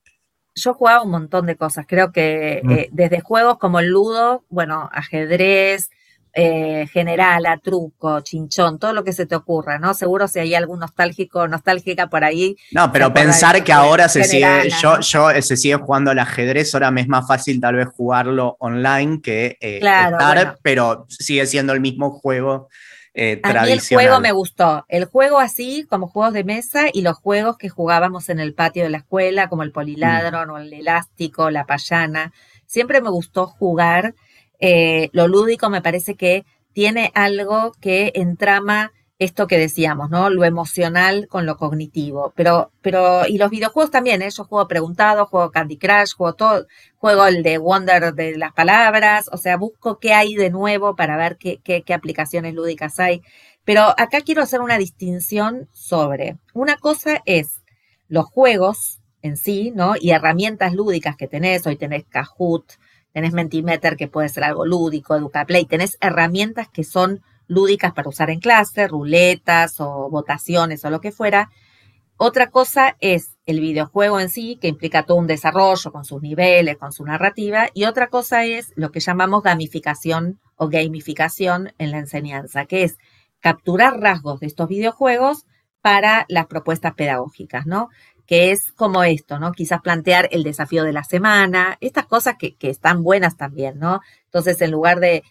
Yo jugaba un montón de cosas, creo que mm. eh, desde juegos como el ludo, bueno, ajedrez, eh, general, a truco, chinchón, todo lo que se te ocurra, ¿no? Seguro si hay algún nostálgico, nostálgica por ahí. No, pero pensar que ahora se sigue, yo, yo eh, se sigue jugando al ajedrez, ahora me es más fácil tal vez jugarlo online que eh, estar, pero sigue siendo el mismo juego. Eh, a mí el juego me gustó. El juego así, como juegos de mesa, y los juegos que jugábamos en el patio de la escuela, como el poliladron o el elástico, la payana. Siempre me gustó jugar eh, lo lúdico me parece que tiene algo que entrama esto que decíamos, ¿no? Lo emocional con lo cognitivo. Pero, pero, y los videojuegos también, ¿eh? Yo juego preguntado, juego Candy Crush, juego todo, juego el de Wonder de las palabras, o sea, busco qué hay de nuevo para ver qué, qué, qué aplicaciones lúdicas hay. Pero acá quiero hacer una distinción sobre, una cosa es los juegos en sí, ¿no? Y herramientas lúdicas que tenés, hoy tenés Kahoot, tenés Mentimeter que puede ser algo lúdico, EducaPlay, tenés herramientas que son lúdicas para usar en clase, ruletas o votaciones o lo que fuera. Otra cosa es el videojuego en sí, que implica todo un desarrollo con sus niveles, con su narrativa, y otra cosa es lo que llamamos gamificación o gamificación en la enseñanza, que es capturar rasgos de estos videojuegos para las propuestas pedagógicas, ¿no? que es como esto, ¿no? Quizás plantear el desafío de la semana, estas cosas que, están buenas también, ¿no? Entonces, en lugar de,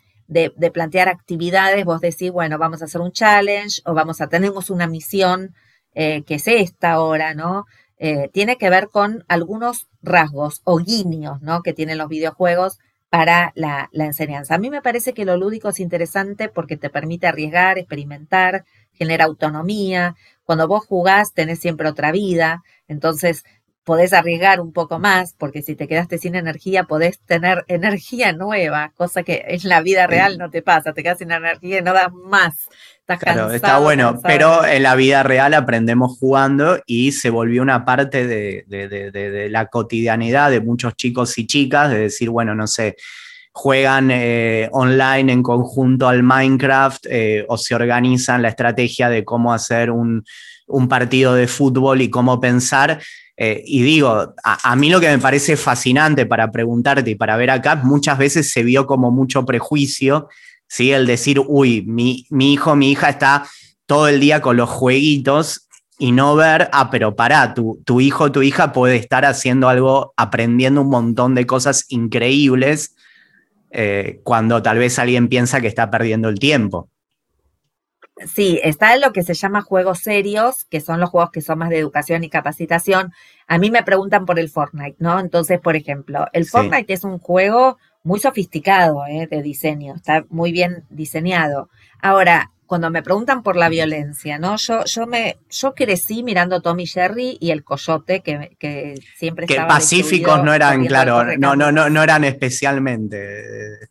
plantear actividades, vos decís, bueno, vamos a hacer un challenge o vamos a, tenemos una misión eh, que es esta ahora, ¿no? Eh, tiene que ver con algunos rasgos o guiños, ¿no? Que tienen los videojuegos para la, la enseñanza. A mí me parece que lo lúdico es interesante porque te permite arriesgar, experimentar, genera autonomía. Cuando vos jugás tenés siempre otra vida, entonces podés arriesgar un poco más, porque si te quedaste sin energía, podés tener *laughs* energía nueva, cosa que en la vida real no te pasa, te quedas sin energía y no das más. Estás claro, está bueno, pero en la vida real aprendemos jugando y se volvió una parte de, de la cotidianidad de muchos chicos y chicas, de decir, bueno, no sé, juegan eh, online en conjunto al Minecraft eh, o se organizan la estrategia de cómo hacer un, partido de fútbol y cómo pensar. Eh, y digo, a, mí lo que me parece fascinante para preguntarte y para ver acá, muchas veces se vio como mucho prejuicio, ¿sí? el decir, uy, mi, mi hijo, mi hija está todo el día con los jueguitos y no ver, ah, pero pará, tu, tu hijo, tu hija puede estar haciendo algo, aprendiendo un montón de cosas increíbles eh, cuando tal vez alguien piensa que está perdiendo el tiempo. Sí, está en lo que se llama juegos serios, que son los juegos que son más de educación y capacitación. A mí me preguntan por el Fortnite, ¿no? Entonces, por ejemplo, el Fortnite es un juego muy sofisticado ¿eh? de diseño, está muy bien diseñado. Ahora, cuando me preguntan por la violencia, ¿no? Yo, yo me, yo crecí mirando Tommy Jerry y el coyote que, que siempre que pacíficos no eran, claro, no, no, no, no eran especialmente.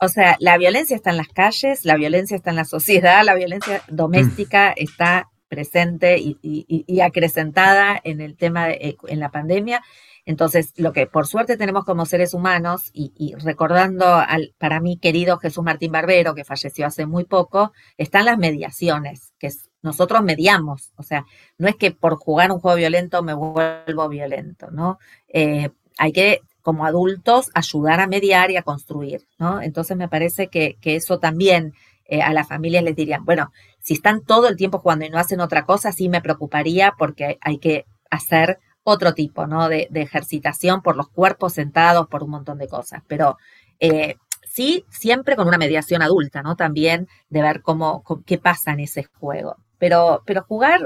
O sea, la violencia está en las calles, la violencia está en la sociedad, la violencia doméstica mm. está presente y, y, acrecentada en el tema de, en la pandemia entonces, lo que por suerte tenemos como seres humanos, y, recordando al para mí querido Jesús Martín Barbero, que falleció hace muy poco, están las mediaciones, que nosotros mediamos. O sea, no es que por jugar un juego violento me vuelvo violento, ¿no? Eh, hay que, como adultos, ayudar a mediar y a construir, ¿no? Entonces, me parece que, eso también eh, a las familias les dirían, bueno, si están todo el tiempo jugando y no hacen otra cosa, sí me preocuparía porque hay que hacer otro tipo, ¿no? De, ejercitación por los cuerpos sentados, por un montón de cosas. Pero eh, sí, siempre con una mediación adulta, ¿no? También de ver cómo, qué pasa en ese juego. Pero, pero jugar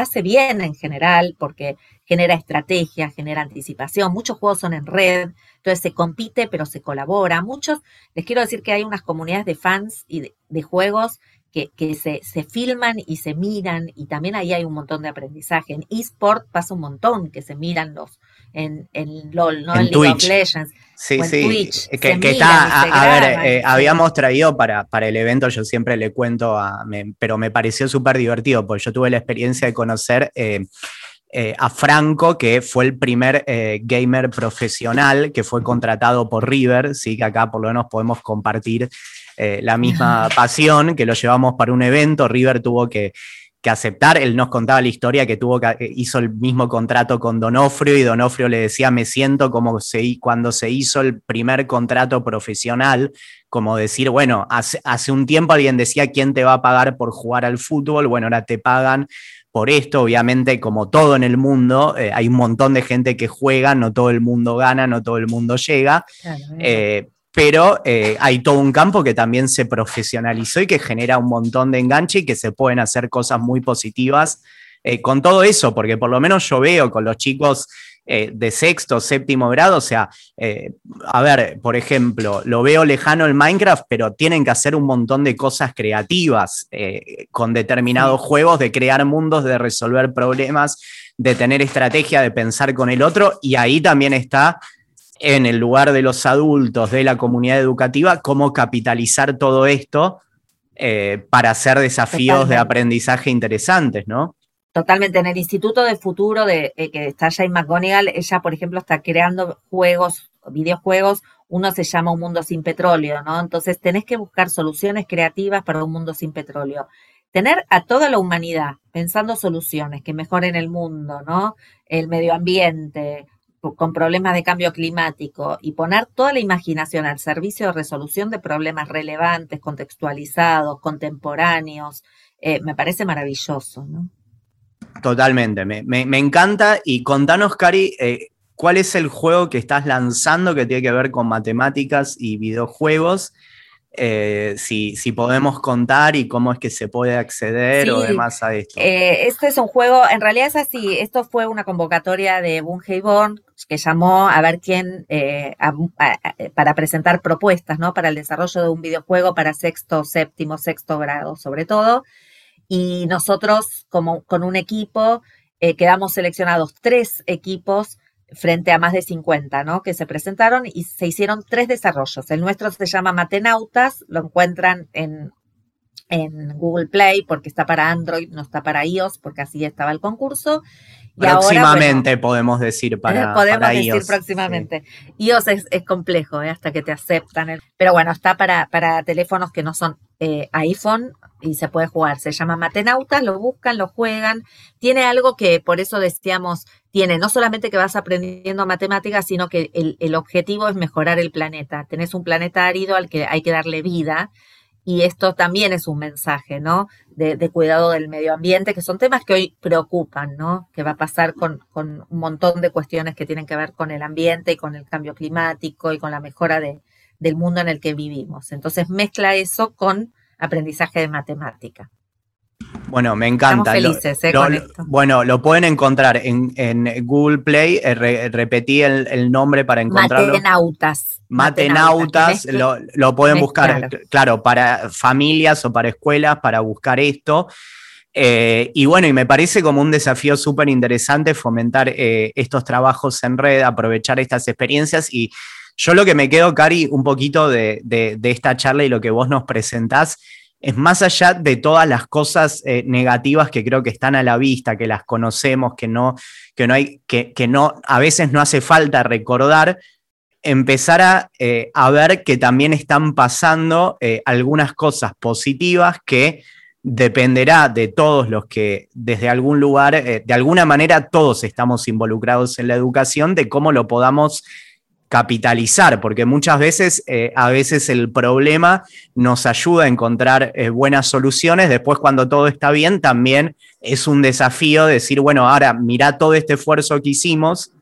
hace bien en general porque genera estrategia, genera anticipación. Muchos juegos son en red, entonces se compite, pero se colabora. Muchos, les quiero decir que hay unas comunidades de fans y de, juegos que, se, se, filman y se miran, y también ahí hay un montón de aprendizaje. En eSport pasa un montón que se miran los en, LOL, ¿no? En, League of Legends. Sí, sí. que, está, a, ver, eh, habíamos traído para, para el evento, yo siempre le cuento, a, pero me pareció súper divertido, porque yo tuve la experiencia de conocer. Eh, eh, a Franco, que fue el primer eh, gamer profesional que fue contratado por River, sí que acá por lo menos podemos compartir eh, la misma *laughs* pasión, que lo llevamos para un evento, River tuvo que, aceptar, él nos contaba la historia que tuvo que, hizo el mismo contrato con Donofrio y Donofrio le decía, me siento como se, cuando se hizo el primer contrato profesional, como decir, bueno, hace, hace un tiempo alguien decía, ¿quién te va a pagar por jugar al fútbol? Bueno, ahora te pagan por esto, obviamente, como todo en el mundo, eh, hay un montón de gente que juega, no todo el mundo gana, no todo el mundo llega, eh, pero eh, hay todo un campo que también se profesionalizó y que genera un montón de enganche y que se pueden hacer cosas muy positivas con todo eso, porque por lo menos yo veo con los chicos eh, de sexto, séptimo grado. O sea, eh, a ver, por ejemplo, lo veo lejano el Minecraft, pero tienen que hacer un montón de cosas creativas eh, con determinados juegos, de crear mundos, de resolver problemas, de tener estrategia, de pensar con el otro. Y ahí también está en el lugar de los adultos, de la comunidad educativa, cómo capitalizar todo esto para hacer desafíos de aprendizaje interesantes, ¿no? Totalmente. En el Instituto de Futuro de eh, que está Jane McGonigal, ella, por ejemplo, está creando juegos, videojuegos. Uno se llama Un Mundo Sin Petróleo, ¿no? Entonces tenés que buscar soluciones creativas para un mundo sin petróleo. Tener a toda la humanidad pensando soluciones que mejoren el mundo, ¿no? El medio ambiente, con problemas de cambio climático y poner toda la imaginación al servicio de resolución de problemas relevantes, contextualizados, contemporáneos, eh, me parece maravilloso, ¿no? Totalmente, me, encanta. Y contanos, Cari, eh, ¿cuál es el juego que estás lanzando que tiene que ver con matemáticas y videojuegos? Eh, si, podemos contar y cómo es que se puede acceder o demás a esto. Eh, este es un juego, en realidad es así, esto fue una convocatoria de Born que llamó a ver quién, para presentar propuestas, ¿no? Para el desarrollo de un videojuego para sexto, séptimo, sexto grado, sobre todo y nosotros como con un equipo eh, quedamos seleccionados tres equipos frente a más de 50, ¿no? Que se presentaron y se hicieron tres desarrollos. El nuestro se llama Matenautas, lo encuentran en, en Google Play porque está para Android, no está para iOS porque así estaba el concurso. próximamente podemos decir para Podemos decir próximamente. iOS es, complejo ¿eh? hasta que te aceptan. pero bueno, está para, para teléfonos que no son eh, iPhone y se puede jugar. Se llama Matenautas, lo buscan, lo juegan. Tiene algo que por eso decíamos, tiene no solamente que vas aprendiendo matemáticas, sino que el, objetivo es mejorar el planeta. Tenés un planeta árido al que hay que darle vida. Y esto también es un mensaje, ¿no? De, cuidado del medio ambiente, que son temas que hoy preocupan, ¿no? Que va a pasar con, con, un montón de cuestiones que tienen que ver con el ambiente y con el cambio climático y con la mejora de, del mundo en el que vivimos. Entonces mezcla eso con aprendizaje de matemática. Bueno, me encanta. Estamos felices, ¿eh? Bueno, lo pueden encontrar en, Google Play. Eh, repetí el, nombre para encontrarlo. Matenautas. Matenautas, lo, pueden buscar, claro, para familias o para escuelas, para buscar esto. Eh, y bueno, y me parece como un desafío súper interesante fomentar estos trabajos en red, aprovechar estas experiencias y yo lo que me quedo, Cari, un poquito de, esta charla y lo que vos nos presentás, es más allá de todas las cosas eh, negativas que creo que están a la vista, que las conocemos, que no, que no hay, que, no, a veces no hace falta recordar, empezar a, eh, ver que también están pasando eh, algunas cosas positivas que dependerá de todos los que desde algún lugar, de alguna manera todos estamos involucrados en la educación, de cómo lo podamos capitalizar, porque muchas veces, eh, a veces el problema nos ayuda a encontrar eh, buenas soluciones, después cuando todo está bien, también es un desafío decir, bueno, ahora mira todo este esfuerzo que hicimos,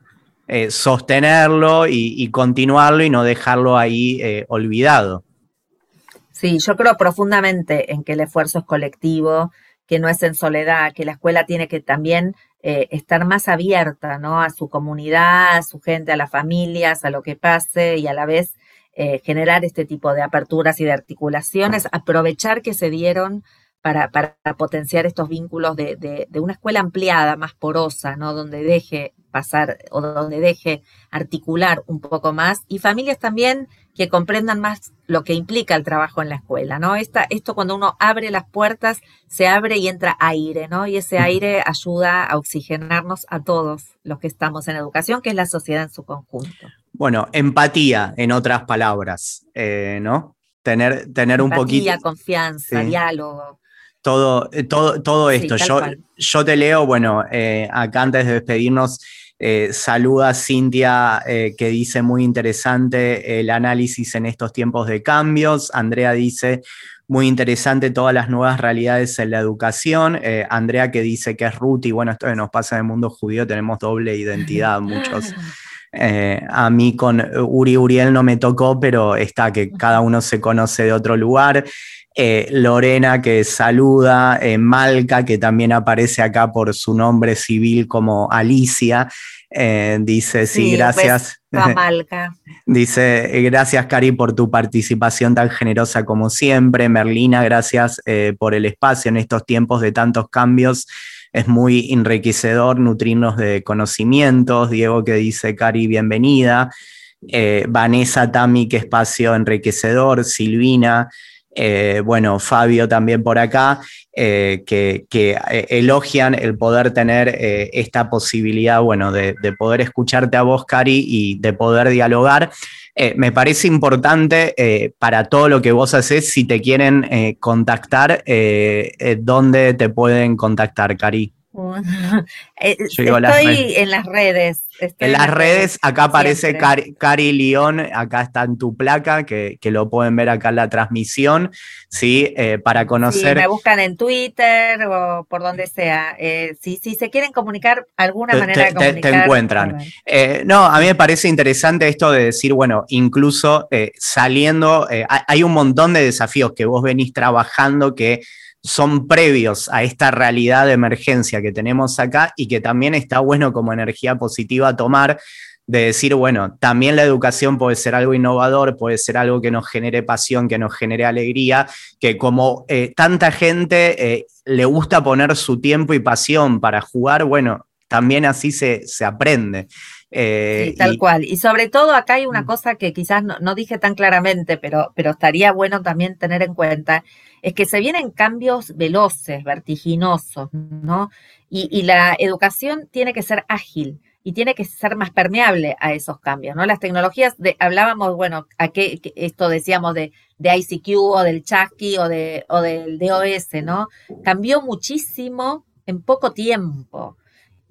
eh, sostenerlo y, continuarlo y no dejarlo ahí olvidado. Sí, yo creo profundamente en que el esfuerzo es colectivo, que no es en soledad, que la escuela tiene que también eh, estar más abierta, ¿no? A su comunidad, a su gente, a las familias, a lo que pase y a la vez eh, generar este tipo de aperturas y de articulaciones, aprovechar que se dieron para, para potenciar estos vínculos de, de, una escuela ampliada, más porosa, ¿no? Donde deje pasar o donde deje articular un poco más y familias también que comprendan más lo que implica el trabajo en la escuela, ¿no? Esta, esto cuando uno abre las puertas, se abre y entra aire, ¿no? Y ese aire ayuda a oxigenarnos a todos los que estamos en educación, que es la sociedad en su conjunto. Bueno, empatía, en otras palabras, eh, ¿no? Tener, tener un poquito. confianza, diálogo. Todo, eh, todo, todo esto. yo, yo te leo, bueno, eh, acá antes de despedirnos, saluda Cintia que dice muy interesante el análisis en estos tiempos de cambios. Andrea dice muy interesante todas las nuevas realidades en la educación. Andrea que dice que es Ruth y bueno, esto que nos pasa en el mundo judío, tenemos doble identidad, *laughs* muchos. Eh, a mí con Uri Uriel no me tocó, pero está que cada uno se conoce de otro lugar. Eh, Lorena que saluda, eh, Malca que también aparece acá por su nombre civil como Alicia. dice, sí, gracias. *laughs* Malca. dice, gracias Cari por tu participación tan generosa como siempre. Merlina, gracias por el espacio en estos tiempos de tantos cambios es muy enriquecedor nutrirnos de conocimientos. Diego que dice, Cari, bienvenida. Eh, Vanessa Tami, qué espacio enriquecedor. Silvina. Eh, bueno, Fabio también por acá, eh, que, elogian el poder tener esta posibilidad, bueno, de, poder escucharte a vos, Cari, y de poder dialogar. me parece importante para todo lo que vos haces, si te quieren contactar, ¿dónde te pueden contactar, Cari? *laughs* Eh, estoy en las redes. En las redes, acá aparece Cari, León, acá está en tu placa, que, lo pueden ver acá en la transmisión, ¿sí? Eh, para conocer. me buscan en Twitter o por donde sea. Eh, si, se quieren comunicar, alguna manera de comunicar. Te, encuentran. no, a mí me parece interesante esto de decir, bueno, incluso saliendo, hay un montón de desafíos que vos venís trabajando que son previos a esta realidad de emergencia que tenemos acá y que también está bueno como energía positiva tomar de decir, bueno, también la educación puede ser algo innovador, puede ser algo que nos genere pasión, que nos genere alegría, que como eh, tanta gente eh, le gusta poner su tiempo y pasión para jugar, bueno, también así se, se aprende. Eh, tal cual. Y sobre todo acá hay una mm. cosa que quizás no, dije tan claramente, pero, pero estaría bueno también tener en cuenta, es que se vienen cambios veloces, vertiginosos, ¿no? Y, la educación tiene que ser ágil y tiene que ser más permeable a esos cambios, ¿no? Las tecnologías, de, hablábamos, bueno, a qué, esto decíamos de, de, ICQ o del Chasqui o, de, o del DOS, ¿no? Cambió muchísimo en poco tiempo.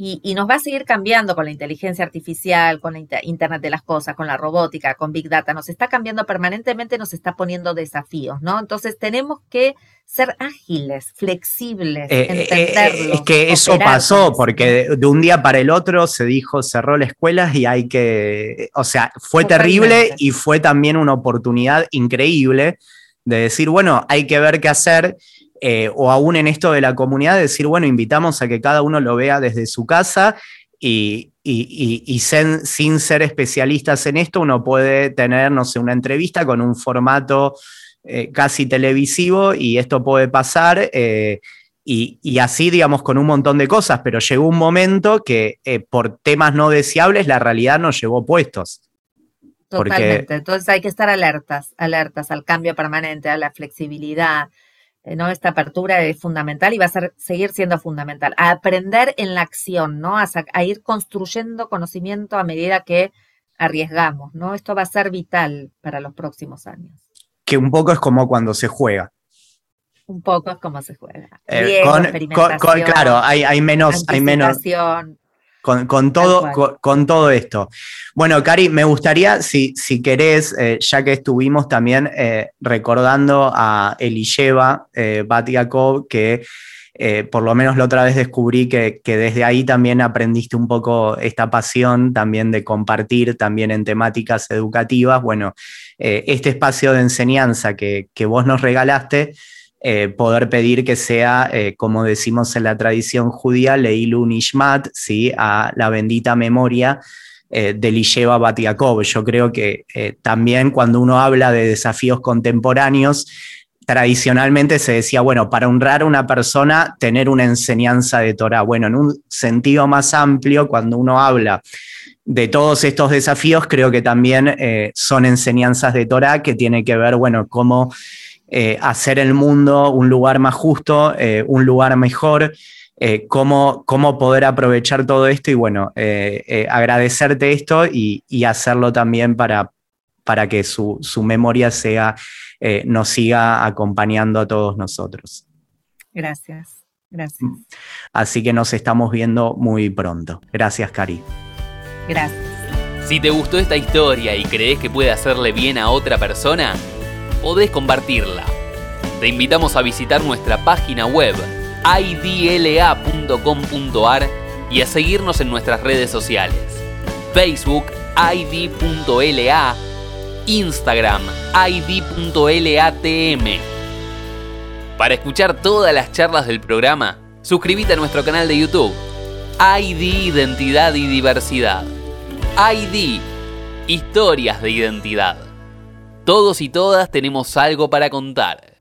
Y, nos va a seguir cambiando con la inteligencia artificial, con la Internet de las Cosas, con la robótica, con Big Data. Nos está cambiando permanentemente, nos está poniendo desafíos, ¿no? Entonces tenemos que ser ágiles, flexibles, eh, eh, eh, entenderlo. es que eso pasó, porque de, un día para el otro se dijo cerró la escuela y hay que, o sea, fue terrible y fue también una oportunidad increíble de decir, bueno, hay que ver qué hacer eh, o aún en esto de la comunidad, decir, bueno, invitamos a que cada uno lo vea desde su casa y, sin, ser especialistas en esto, uno puede tener, no sé, una entrevista con un formato eh, casi televisivo y esto puede pasar. Eh, y, así, digamos, con un montón de cosas, pero llegó un momento que por temas no deseables la realidad nos llevó puestos. Totalmente, entonces hay que estar alertas, alertas al cambio permanente, a la flexibilidad, ¿no? Esta apertura es fundamental y va a ser, seguir siendo fundamental. A aprender en la acción, ¿no? A, ir construyendo conocimiento a medida que arriesgamos, ¿no? Esto va a ser vital para los próximos años. Que un poco es como cuando se juega. Un poco es como se juega. Eh, claro, hay, hay menos, hay menos con, todo, con, todo esto. Bueno, Cari, me gustaría, si, si querés, eh, ya que estuvimos también eh, recordando a Elisheva eh, Batiakov, que eh, por lo menos la otra vez descubrí que, desde ahí también aprendiste un poco esta pasión también de compartir también en temáticas educativas. Bueno, este espacio de enseñanza que, que vos nos regalaste eh, poder pedir que sea, eh, como decimos en la tradición judía, Leilu Nishmat, ¿sí? a la bendita memoria eh, de Lisheva Batiakov. Yo creo que también cuando uno habla de desafíos contemporáneos, tradicionalmente se decía, bueno, para honrar a una persona, tener una enseñanza de Torah. Bueno, en un sentido más amplio, cuando uno habla de todos estos desafíos, creo que también son enseñanzas de Torah que tiene que ver, bueno, cómo eh, hacer el mundo un lugar más justo, eh, un lugar mejor, eh, cómo, cómo, poder aprovechar todo esto y bueno, agradecerte esto y, hacerlo también para, para que su, memoria sea, nos siga acompañando a todos nosotros. Gracias, gracias. Así que nos estamos viendo muy pronto. Gracias, Cari. Gracias. Si te gustó esta historia y crees que puede hacerle bien a otra persona, podés compartirla. Te invitamos a visitar nuestra página web idla.com.ar y a seguirnos en nuestras redes sociales. Facebook id.la, Instagram id.latm. Para escuchar todas las charlas del programa, suscríbete a nuestro canal de YouTube. ID Identidad y Diversidad. ID Historias de Identidad. Todos y todas tenemos algo para contar.